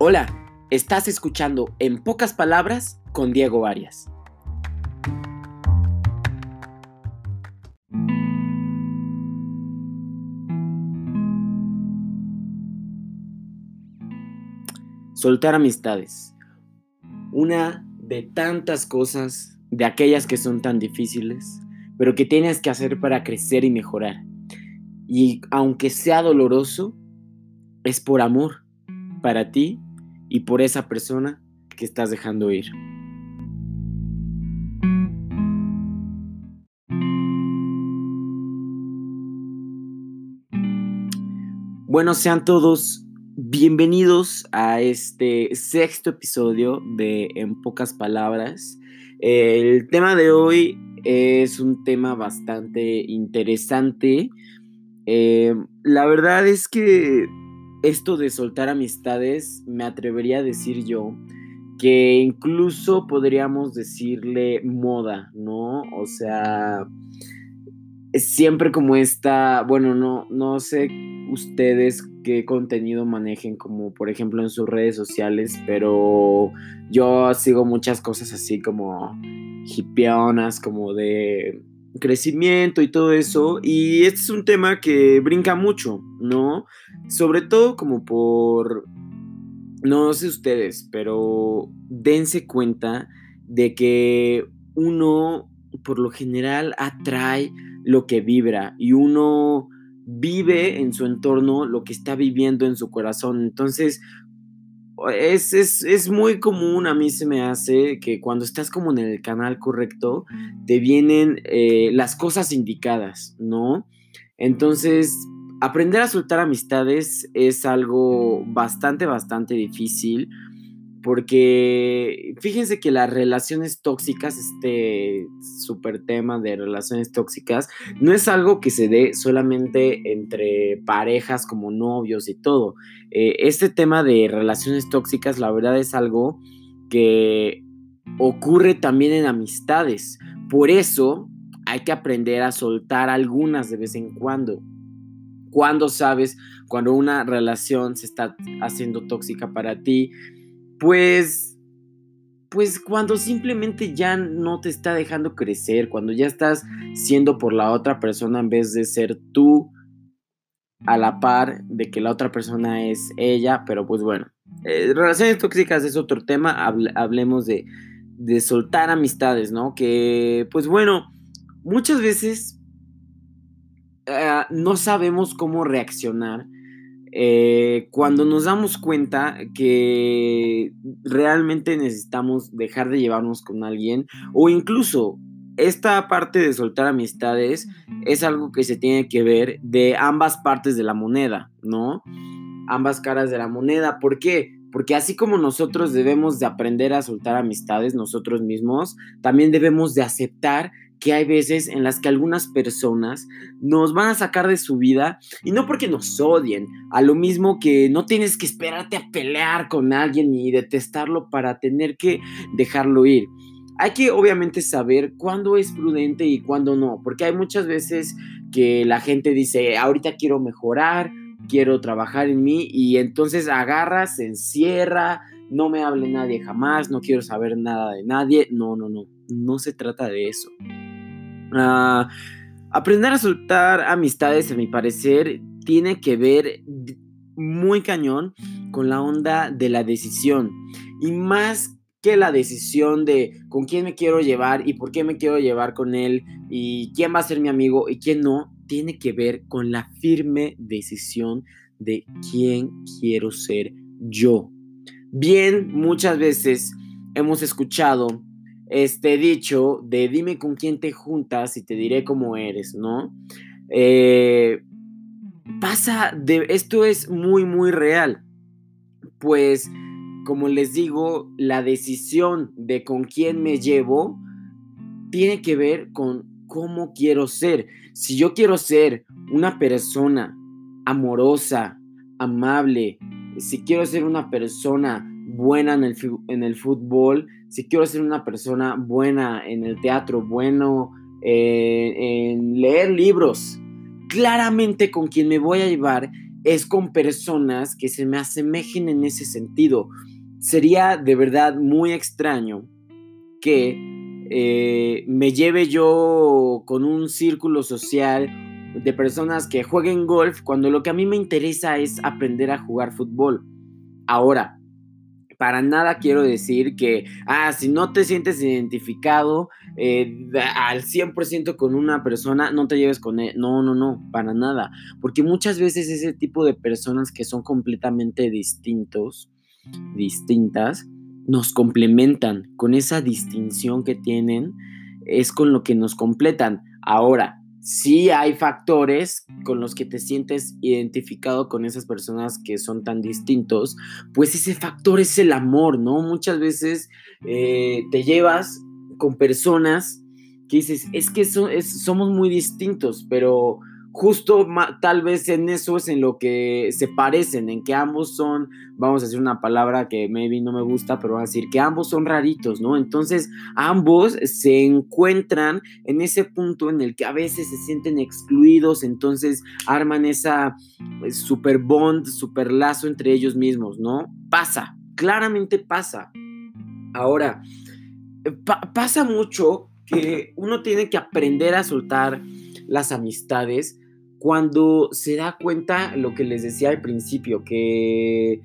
Hola, estás escuchando En pocas palabras con Diego Arias. Soltar amistades. Una de tantas cosas, de aquellas que son tan difíciles, pero que tienes que hacer para crecer y mejorar. Y aunque sea doloroso, es por amor para ti y por esa persona que estás dejando ir. Bueno, sean todos bienvenidos a este sexto episodio de En pocas palabras. El tema de hoy es un tema bastante interesante. Eh, la verdad es que esto de soltar amistades, me atrevería a decir yo, que incluso podríamos decirle moda, ¿no? O sea, siempre como esta, bueno, no, no sé ustedes qué contenido manejen, como por ejemplo en sus redes sociales, pero yo sigo muchas cosas así como hipionas, como de crecimiento y todo eso. Y este es un tema que brinca mucho, ¿no? Sobre todo como por, no sé ustedes, pero dense cuenta de que uno por lo general atrae lo que vibra y uno vive en su entorno lo que está viviendo en su corazón. Entonces, es, es, muy común, a mí se me hace que cuando estás como en el canal correcto, te vienen eh, las cosas indicadas, ¿no? Entonces, aprender a soltar amistades es algo bastante, bastante difícil porque fíjense que las relaciones tóxicas, este súper tema de relaciones tóxicas, no es algo que se dé solamente entre parejas como novios y todo. Eh, este tema de relaciones tóxicas, la verdad es algo que ocurre también en amistades. Por eso hay que aprender a soltar algunas de vez en cuando. Cuando sabes cuando una relación se está haciendo tóxica para ti, pues pues cuando simplemente ya no te está dejando crecer, cuando ya estás siendo por la otra persona en vez de ser tú a la par de que la otra persona es ella, pero pues bueno, eh, relaciones tóxicas es otro tema, hablemos de, de soltar amistades, ¿no? Que pues bueno, muchas veces eh, no sabemos cómo reaccionar eh, cuando nos damos cuenta que realmente necesitamos dejar de llevarnos con alguien o incluso esta parte de soltar amistades es algo que se tiene que ver de ambas partes de la moneda, ¿no? Ambas caras de la moneda. ¿Por qué? Porque así como nosotros debemos de aprender a soltar amistades nosotros mismos, también debemos de aceptar que hay veces en las que algunas personas nos van a sacar de su vida y no porque nos odien, a lo mismo que no tienes que esperarte a pelear con alguien y detestarlo para tener que dejarlo ir. Hay que obviamente saber cuándo es prudente y cuándo no, porque hay muchas veces que la gente dice, ahorita quiero mejorar, quiero trabajar en mí y entonces agarra, se encierra, no me hable nadie jamás, no quiero saber nada de nadie. No, no, no, no se trata de eso. Ah, aprender a soltar amistades, a mi parecer, tiene que ver muy cañón con la onda de la decisión. Y más que la decisión de con quién me quiero llevar y por qué me quiero llevar con él y quién va a ser mi amigo y quién no, tiene que ver con la firme decisión de quién quiero ser yo. Bien, muchas veces hemos escuchado este dicho de dime con quién te juntas y te diré cómo eres, ¿no? Eh, pasa de esto es muy muy real pues como les digo la decisión de con quién me llevo tiene que ver con cómo quiero ser si yo quiero ser una persona amorosa amable si quiero ser una persona buena en el, en el fútbol si quiero ser una persona buena en el teatro, bueno eh, en leer libros, claramente con quien me voy a llevar es con personas que se me asemejen en ese sentido. Sería de verdad muy extraño que eh, me lleve yo con un círculo social de personas que jueguen golf cuando lo que a mí me interesa es aprender a jugar fútbol. Ahora, para nada quiero decir que, ah, si no te sientes identificado eh, al 100% con una persona, no te lleves con él. No, no, no, para nada. Porque muchas veces ese tipo de personas que son completamente distintos, distintas, nos complementan. Con esa distinción que tienen, es con lo que nos completan. Ahora, sí hay factores con los que te sientes identificado con esas personas que son tan distintos, pues ese factor es el amor, ¿no? Muchas veces eh, te llevas con personas que dices, es que somos muy distintos, pero justo tal vez en eso es en lo que se parecen, en que ambos son, vamos a decir una palabra que maybe no me gusta, pero vamos a decir que ambos son raritos, ¿no? Entonces ambos se encuentran en ese punto en el que a veces se sienten excluidos, entonces arman esa pues, super bond, super lazo entre ellos mismos, ¿no? Pasa, claramente pasa. Ahora, pasa mucho que uno tiene que aprender a soltar las amistades cuando se da cuenta lo que les decía al principio, que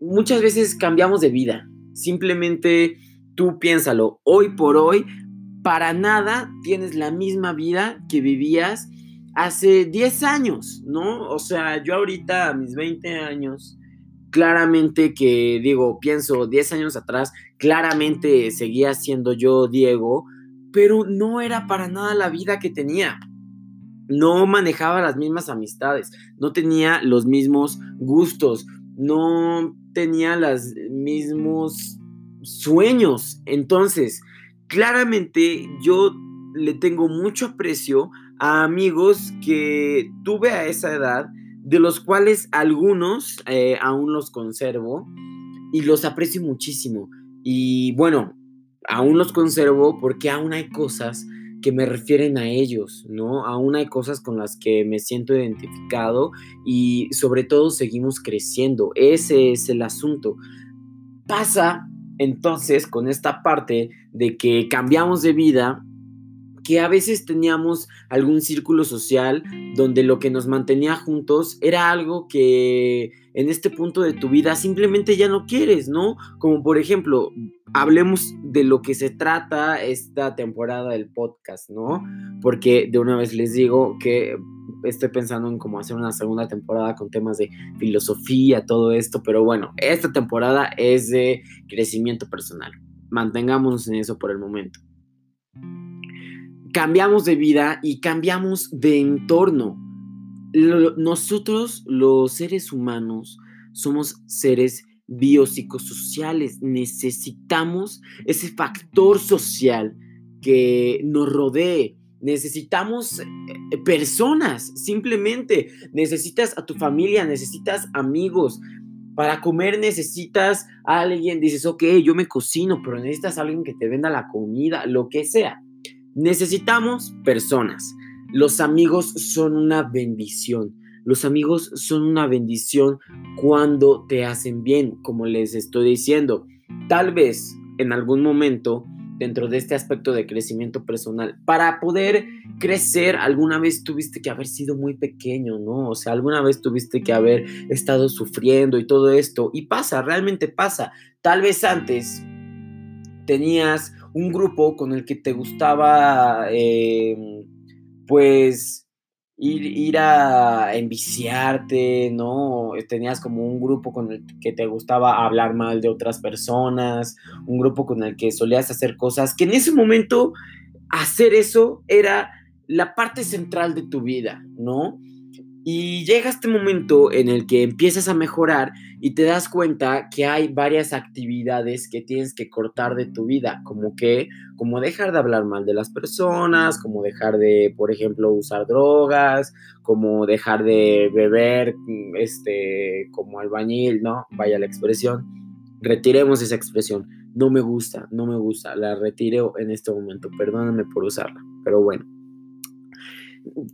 muchas veces cambiamos de vida. Simplemente tú piénsalo, hoy por hoy, para nada tienes la misma vida que vivías hace 10 años, ¿no? O sea, yo ahorita a mis 20 años, claramente que digo, pienso 10 años atrás, claramente seguía siendo yo Diego, pero no era para nada la vida que tenía no manejaba las mismas amistades, no tenía los mismos gustos, no tenía los mismos sueños. Entonces, claramente yo le tengo mucho aprecio a amigos que tuve a esa edad, de los cuales algunos eh, aún los conservo y los aprecio muchísimo. Y bueno, aún los conservo porque aún hay cosas que me refieren a ellos, ¿no? Aún hay cosas con las que me siento identificado y sobre todo seguimos creciendo. Ese es el asunto. Pasa entonces con esta parte de que cambiamos de vida, que a veces teníamos algún círculo social donde lo que nos mantenía juntos era algo que en este punto de tu vida simplemente ya no quieres, ¿no? Como por ejemplo, hablemos de lo que se trata esta temporada del podcast, ¿no? Porque de una vez les digo que estoy pensando en cómo hacer una segunda temporada con temas de filosofía, todo esto, pero bueno, esta temporada es de crecimiento personal. Mantengámonos en eso por el momento. Cambiamos de vida y cambiamos de entorno nosotros, los seres humanos, somos seres biopsicosociales. Necesitamos ese factor social que nos rodee. Necesitamos eh, personas, simplemente. Necesitas a tu familia, necesitas amigos. Para comer necesitas a alguien, dices, ok, yo me cocino, pero necesitas a alguien que te venda la comida, lo que sea. Necesitamos personas. Los amigos son una bendición. Los amigos son una bendición cuando te hacen bien, como les estoy diciendo. Tal vez en algún momento dentro de este aspecto de crecimiento personal. Para poder crecer, alguna vez tuviste que haber sido muy pequeño, ¿no? O sea, alguna vez tuviste que haber estado sufriendo y todo esto. Y pasa, realmente pasa. Tal vez antes tenías un grupo con el que te gustaba eh, pues ir, a enviciarte, ¿no? Tenías como un grupo con el que te gustaba hablar mal de otras personas, un grupo con el que solías hacer cosas, que en ese momento hacer eso era la parte central de tu vida, ¿no? Y llega este momento en el que empiezas a mejorar y te das cuenta que hay varias actividades que tienes que cortar de tu vida, como que, como dejar de hablar mal de las personas, como dejar de, por ejemplo, usar drogas, como dejar de beber, este, como albañil, ¿no? Vaya la expresión. Retiremos esa expresión. No me gusta, no me gusta. La retiro en este momento. Perdóname por usarla, pero bueno.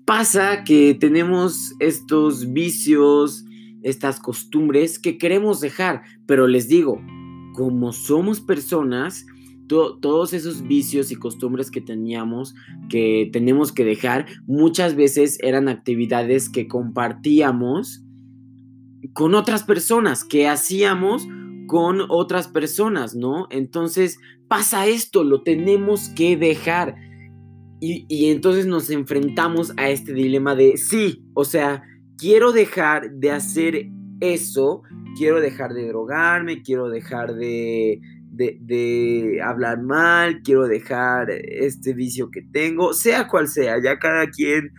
Pasa que tenemos estos vicios, estas costumbres que queremos dejar, pero les digo, como somos personas, todos esos vicios y costumbres que teníamos, que tenemos que dejar, muchas veces eran actividades que compartíamos con otras personas, que hacíamos con otras personas, ¿no? Entonces pasa esto, lo tenemos que dejar. Y, entonces nos enfrentamos a este dilema de, sí, o sea, quiero dejar de hacer eso, quiero dejar de drogarme, quiero dejar de, de, hablar mal, quiero dejar este vicio que tengo, sea cual sea, ya cada quien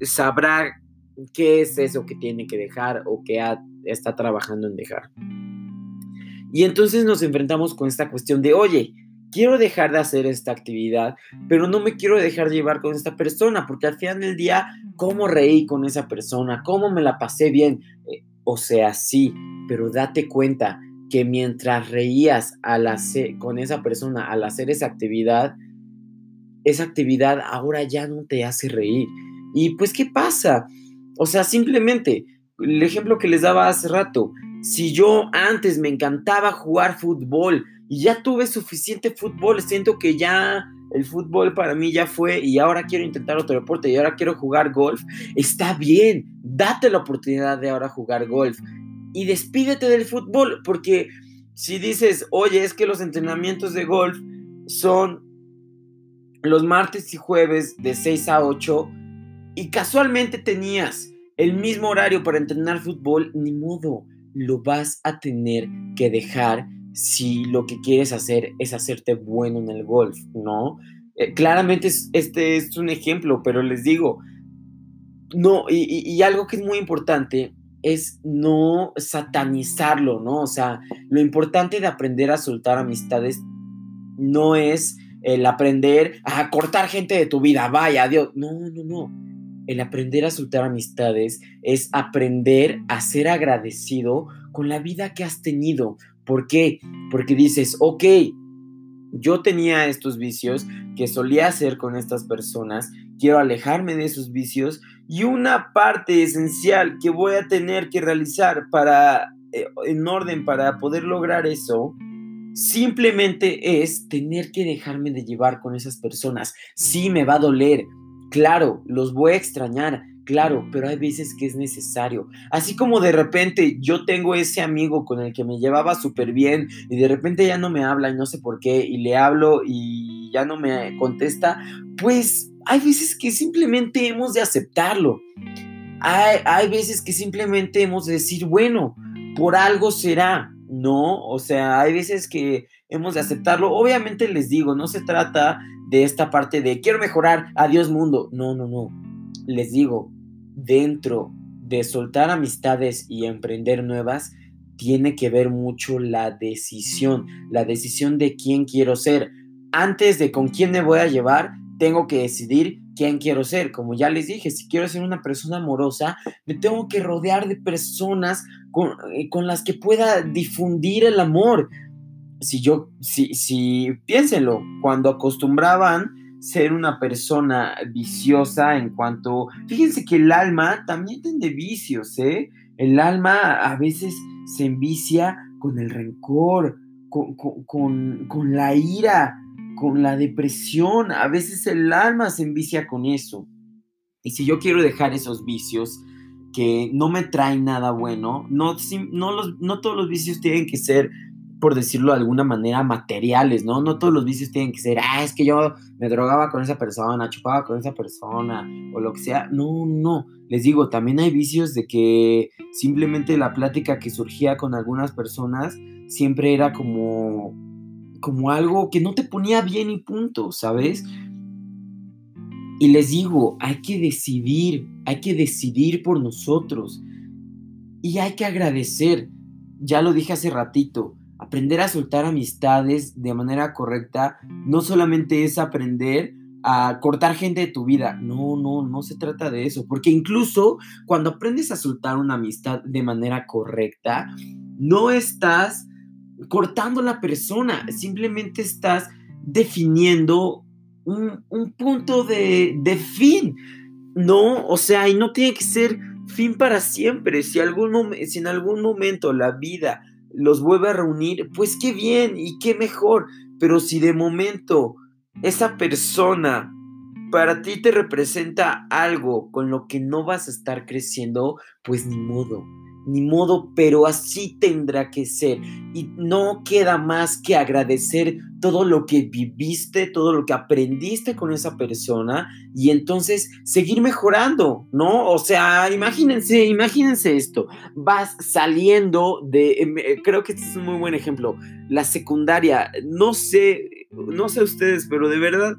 sabrá qué es eso que tiene que dejar o que está trabajando en dejar. Y entonces nos enfrentamos con esta cuestión de, oye, quiero dejar de hacer esta actividad, pero no me quiero dejar llevar con esta persona, porque al final del día, ¿cómo reí con esa persona? ¿Cómo me la pasé bien? Eh, o sea, sí, pero date cuenta que mientras reías al hacer, con esa persona al hacer esa actividad, esa actividad ahora ya no te hace reír. Y pues, ¿qué pasa? O sea, simplemente, el ejemplo que les daba hace rato, si yo antes me encantaba jugar fútbol y ya tuve suficiente fútbol, siento que ya el fútbol para mí ya fue y ahora quiero intentar otro deporte y ahora quiero jugar golf, está bien, date la oportunidad de ahora jugar golf y despídete del fútbol, porque si dices, oye, es que los entrenamientos de golf son los martes y jueves de 6 a 8 y casualmente tenías el mismo horario para entrenar fútbol, ni modo, lo vas a tener que dejar si lo que quieres hacer es hacerte bueno en el golf, ¿no? Eh, claramente este es un ejemplo, pero les digo, no, y algo que es muy importante es no satanizarlo, ¿no? O sea, lo importante de aprender a soltar amistades no es el aprender a cortar gente de tu vida, vaya, Dios. No, no, no. El aprender a soltar amistades es aprender a ser agradecido con la vida que has tenido. ¿Por qué? Porque dices, ok, yo tenía estos vicios que solía hacer con estas personas, quiero alejarme de esos vicios y una parte esencial que voy a tener que realizar para, eh, en orden para poder lograr eso, simplemente es tener que dejarme de llevar con esas personas. Sí, me va a doler, claro, los voy a extrañar, claro, pero hay veces que es necesario. Así como de repente yo tengo ese amigo con el que me llevaba súper bien y de repente ya no me habla y no sé por qué y le hablo y ya no me contesta, pues hay veces que simplemente hemos de aceptarlo. Hay, hay veces que simplemente hemos de decir, bueno, por algo será, ¿no? O sea, hay veces que hemos de aceptarlo. Obviamente les digo, no se trata de esta parte de quiero mejorar, adiós mundo. No, no, no. Les digo, dentro de soltar amistades y emprender nuevas, tiene que ver mucho la decisión, la decisión de quién quiero ser. Antes de con quién me voy a llevar, tengo que decidir quién quiero ser. Como ya les dije, si quiero ser una persona amorosa, me tengo que rodear de personas con, eh, con las que pueda difundir el amor. Si yo, si, si, piénsenlo, cuando acostumbraban ser una persona viciosa en cuanto, fíjense que el alma también tiene vicios, ¿eh? El alma a veces se envicia con el rencor, con, con, con, la ira, con la depresión, a veces el alma se envicia con eso. Y si yo quiero dejar esos vicios que no me traen nada bueno, no, no, los, no todos los vicios tienen que ser por decirlo de alguna manera, materiales, ¿no? No todos los vicios tienen que ser, ah, es que yo me drogaba con esa persona, chupaba con esa persona, o lo que sea. No, no. Les digo, también hay vicios de que simplemente la plática que surgía con algunas personas siempre era como, como algo que no te ponía bien y punto, ¿sabes? Y les digo, hay que decidir, hay que decidir por nosotros. Y hay que agradecer. Ya lo dije hace ratito, aprender a soltar amistades de manera correcta no solamente es aprender a cortar gente de tu vida. No, no, no se trata de eso. Porque incluso cuando aprendes a soltar una amistad de manera correcta, no estás cortando la persona, simplemente estás definiendo un, punto de, de fin. no, o sea, y no tiene que ser fin para siempre. Si, algún si en algún momento la vida los vuelve a reunir, pues qué bien y qué mejor. Pero si de momento esa persona para ti te representa algo con lo que no vas a estar creciendo, pues ni modo ni modo, pero así tendrá que ser. Y no queda más que agradecer todo lo que viviste, todo lo que aprendiste con esa persona y entonces seguir mejorando, ¿no? O sea, imagínense, imagínense esto. Vas saliendo de, em, eh, creo que este es un muy buen ejemplo, la secundaria, no sé, no sé ustedes, pero de verdad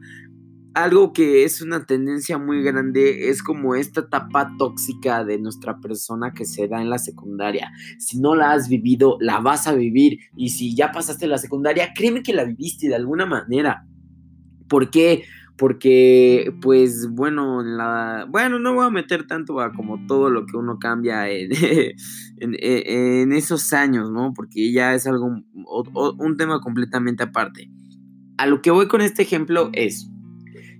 algo que es una tendencia muy grande es como esta etapa tóxica de nuestra persona que se da en la secundaria. Si no la has vivido, la vas a vivir. Y si ya pasaste la secundaria, créeme que la viviste de alguna manera. ¿Por qué? Porque, pues, bueno, la, bueno, no voy a meter tanto a como todo lo que uno cambia en, en, esos años, ¿no? Porque ya es algo, un tema completamente aparte. A lo que voy con este ejemplo es,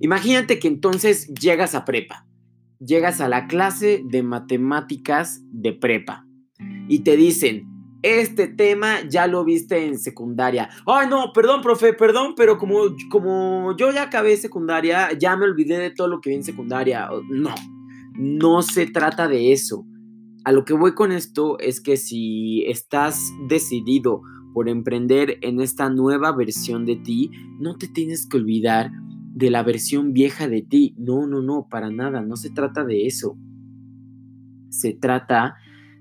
Imagínate que entonces llegas a prepa, llegas a la clase de matemáticas de prepa y te dicen, este tema ya lo viste en secundaria. Ay, no, perdón, profe, perdón, pero como, como yo ya acabé secundaria, ya me olvidé de todo lo que vi en secundaria. No, no se trata de eso. A lo que voy con esto es que si estás decidido por emprender en esta nueva versión de ti, no te tienes que olvidar de la versión vieja de ti. No, no, no, para nada, no se trata de eso. Se trata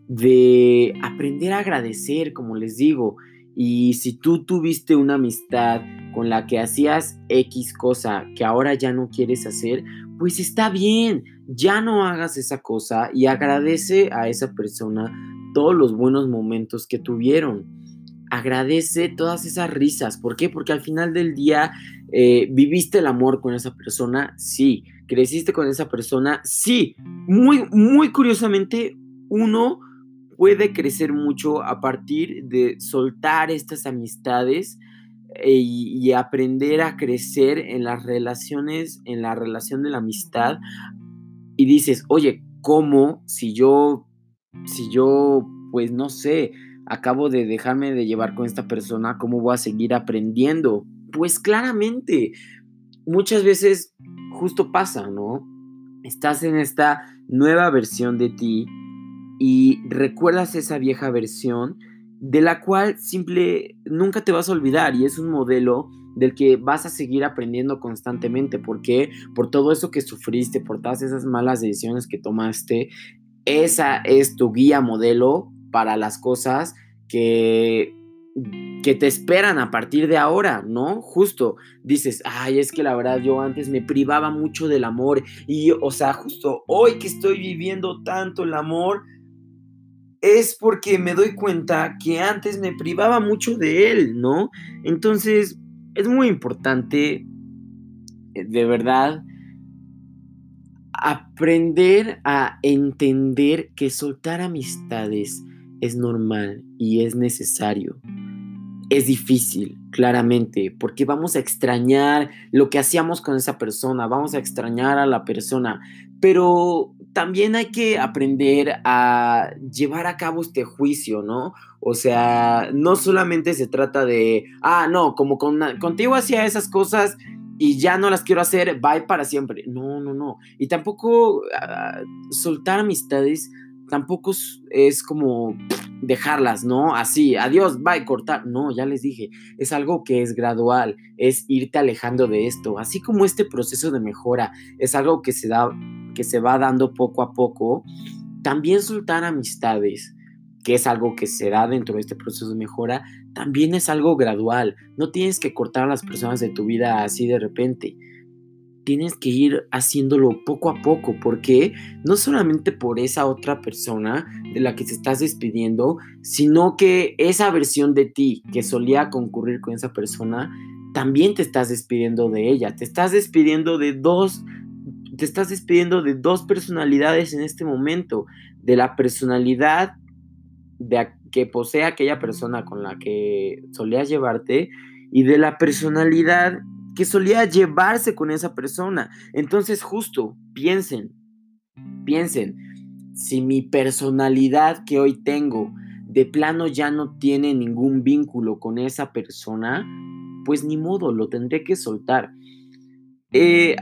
de aprender a agradecer, como les digo. Y si tú tuviste una amistad con la que hacías X cosa que ahora ya no quieres hacer, pues está bien, ya no hagas esa cosa y agradece a esa persona todos los buenos momentos que tuvieron agradece todas esas risas. ¿Por qué? Porque al final del día eh, viviste el amor con esa persona, sí. Creciste con esa persona, sí. Muy, muy curiosamente, uno puede crecer mucho a partir de soltar estas amistades eh, y, aprender a crecer en las relaciones, en la relación de la amistad. Y dices, oye, ¿cómo si yo, si yo, pues no sé, acabo de dejarme de llevar con esta persona, ¿cómo voy a seguir aprendiendo? Pues claramente, muchas veces justo pasa, ¿no? Estás en esta nueva versión de ti y recuerdas esa vieja versión de la cual simple nunca te vas a olvidar y es un modelo del que vas a seguir aprendiendo constantemente. ¿Por qué? Por todo eso que sufriste, por todas esas malas decisiones que tomaste. Esa es tu guía modelo para las cosas que, que te esperan a partir de ahora, ¿no? Justo dices, ay, es que la verdad yo antes me privaba mucho del amor y, o sea, justo hoy que estoy viviendo tanto el amor, es porque me doy cuenta que antes me privaba mucho de él, ¿no? Entonces, es muy importante, eh, de verdad, aprender a entender que soltar amistades es normal y es necesario. Es difícil, claramente, porque vamos a extrañar lo que hacíamos con esa persona, vamos a extrañar a la persona, pero también hay que aprender a llevar a cabo este juicio, ¿no? O sea, no solamente se trata de, ah, no, como con, contigo hacía esas cosas y ya no las quiero hacer, bye para siempre. No, no, no. Y tampoco ah, soltar amistades tampoco es como dejarlas, ¿no? Así, adiós, bye, cortar. No, ya les dije, es algo que es gradual, es irte alejando de esto. Así como este proceso de mejora es algo que se da, que se va dando poco a poco, también soltar amistades, que es algo que se da dentro de este proceso de mejora, también es algo gradual. No tienes que cortar a las personas de tu vida así de repente tienes que ir haciéndolo poco a poco, porque no solamente por esa otra persona de la que te estás despidiendo, sino que esa versión de ti que solía concurrir con esa persona, también te estás despidiendo de ella, te estás despidiendo de dos te estás despidiendo de dos personalidades en este momento, de la personalidad de que posee aquella persona con la que solías llevarte y de la personalidad que solía llevarse con esa persona. Entonces, justo, piensen, Piensen, si mi personalidad que hoy tengo de plano ya no tiene ningún vínculo con esa persona, pues ni modo, lo tendré que soltar. Eh,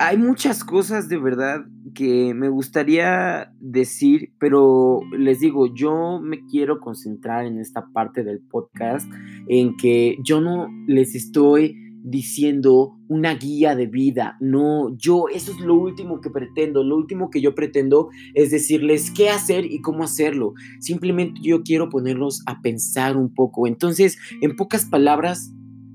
hay muchas cosas de verdad que me gustaría decir, pero les digo, yo me quiero concentrar en esta parte del podcast, en que yo no les estoy diciendo una guía de vida. No, yo eso es lo último que pretendo. Lo último que yo pretendo es decirles qué hacer y cómo hacerlo. Simplemente yo quiero ponerlos a pensar un poco. Entonces, en pocas palabras,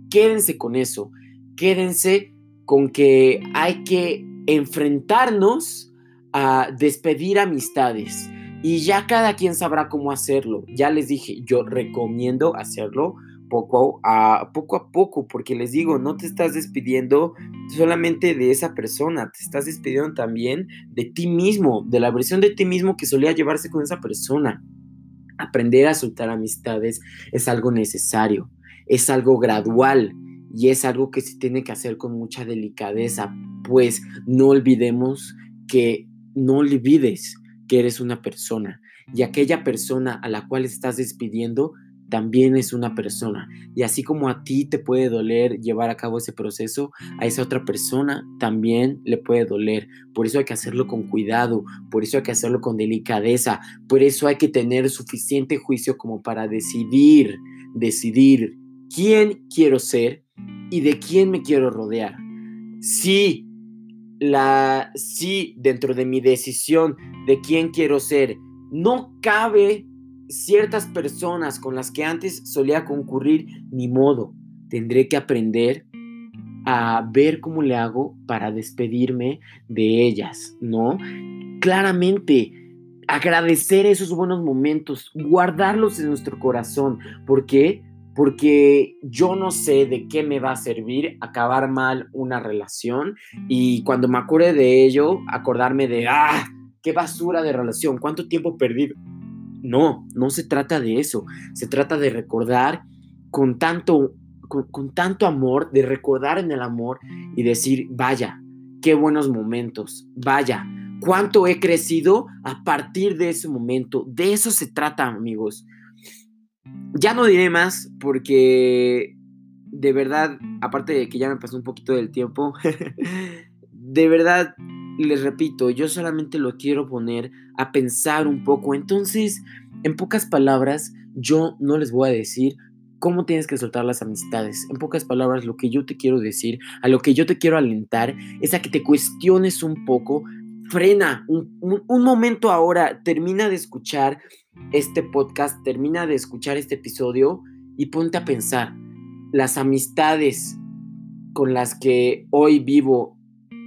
quédense con eso. Quédense con que hay que enfrentarnos a despedir amistades y ya cada quien sabrá cómo hacerlo. Ya les dije, yo recomiendo hacerlo poco a poco porque les digo, no te estás despidiendo solamente de esa persona, te estás despidiendo también de ti mismo, de la versión de ti mismo que solía llevarse con esa persona. Aprender a soltar amistades es algo necesario, es algo gradual, y es algo que se tiene que hacer con mucha delicadeza, pues no olvidemos que no olvides que eres una persona y aquella persona a la cual estás despidiendo también es una persona. Y así como a ti te puede doler llevar a cabo ese proceso, a esa otra persona también le puede doler. Por eso hay que hacerlo con cuidado, por eso hay que hacerlo con delicadeza, por eso hay que tener suficiente juicio como para decidir, decidir quién quiero ser y de quién me quiero rodear. Si la si dentro de mi decisión de quién quiero ser no cabe ciertas personas con las que antes solía concurrir, ni modo, tendré que aprender a ver cómo le hago para despedirme de ellas, ¿no? Claramente, agradecer esos buenos momentos, guardarlos en nuestro corazón, ¿por qué? porque yo no sé de qué me va a servir acabar mal una relación y cuando me acuerde de ello, acordarme de, ah, qué basura de relación, cuánto tiempo perdido. No, no se trata de eso, se trata de recordar con tanto, con, tanto amor, de recordar en el amor y decir, vaya, qué buenos momentos, vaya, cuánto he crecido a partir de ese momento. De eso se trata, amigos. Ya no diré más porque de verdad, aparte de que ya me pasó un poquito del tiempo, de verdad les repito, yo solamente lo quiero poner a pensar un poco. Entonces, en pocas palabras, yo no les voy a decir cómo tienes que soltar las amistades. En pocas palabras, lo que yo te quiero decir, a lo que yo te quiero alentar, es a que te cuestiones un poco, frena un, un momento ahora, termina de escuchar este podcast, termina de escuchar este episodio y ponte a pensar, las amistades con las que hoy vivo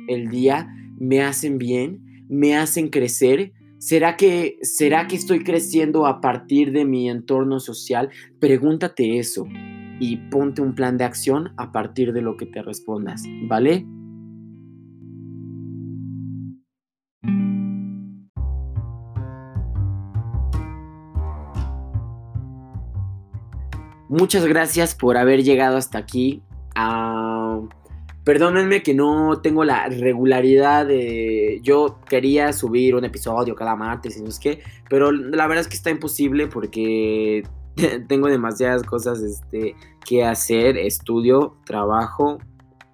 el día me hacen bien, me hacen crecer. ¿Será que, ¿Será que estoy creciendo a partir de mi entorno social? Pregúntate eso y ponte un plan de acción a partir de lo que te respondas, ¿vale? Muchas gracias por haber llegado hasta aquí. Ah, perdónenme que no tengo la regularidad de... Yo quería subir un episodio cada martes y no sé qué, pero la verdad es que está imposible porque tengo demasiadas cosas este, que hacer, estudio, trabajo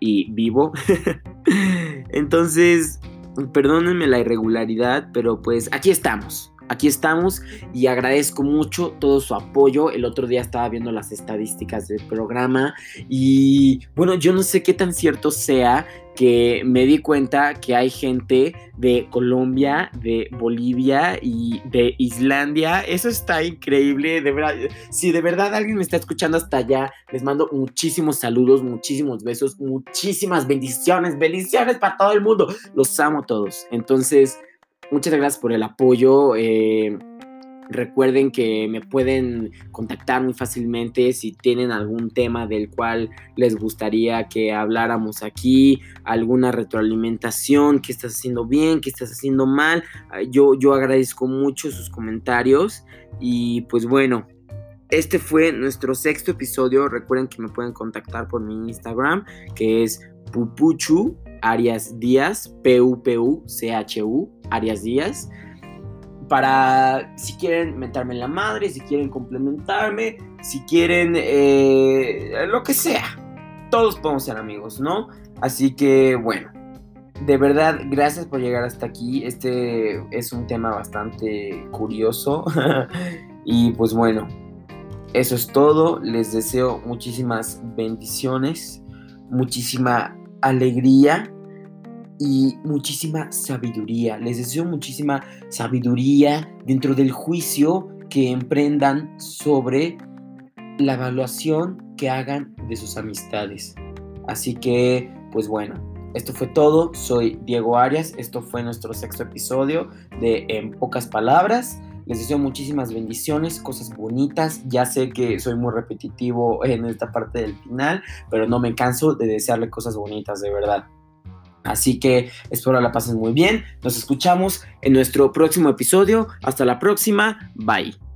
y vivo. Entonces, perdónenme la irregularidad, pero pues aquí estamos aquí estamos y agradezco mucho todo su apoyo. El otro día estaba viendo las estadísticas del programa y bueno, yo no sé qué tan cierto sea que me di cuenta que hay gente de Colombia, de Bolivia y de Islandia. Eso está increíble, de verdad. Si de verdad alguien me está escuchando hasta allá, les mando muchísimos saludos, muchísimos besos, muchísimas bendiciones, bendiciones para todo el mundo. Los amo todos. Entonces, Muchas gracias por el apoyo. Eh, recuerden que me pueden contactar muy fácilmente si tienen algún tema del cual les gustaría que habláramos aquí, alguna retroalimentación, qué estás haciendo bien, qué estás haciendo mal. Ah, yo, yo agradezco mucho sus comentarios y pues bueno. Este fue nuestro sexto episodio. Recuerden que me pueden contactar por mi Instagram, que es pupuchu Arias Díaz, P-U-P-U-C-H-U, Arias Díaz. Para si quieren meterme en la madre, si quieren complementarme, si quieren eh, lo que sea. Todos podemos ser amigos, ¿no? Así que bueno, de verdad, gracias por llegar hasta aquí. Este es un tema bastante curioso. y pues bueno, eso es todo. Les deseo muchísimas bendiciones, muchísima alegría y muchísima sabiduría. Les deseo muchísima sabiduría dentro del juicio que emprendan sobre la evaluación que hagan de sus amistades. Así que, pues bueno, esto fue todo. Soy Diego Arias. Esto fue nuestro sexto episodio de En pocas palabras. Les deseo muchísimas bendiciones, cosas bonitas. Ya sé que soy muy repetitivo en esta parte del final, pero no me canso de desearle cosas bonitas, de verdad. Así que espero la pasen muy bien. Nos escuchamos en nuestro próximo episodio. Hasta la próxima. Bye.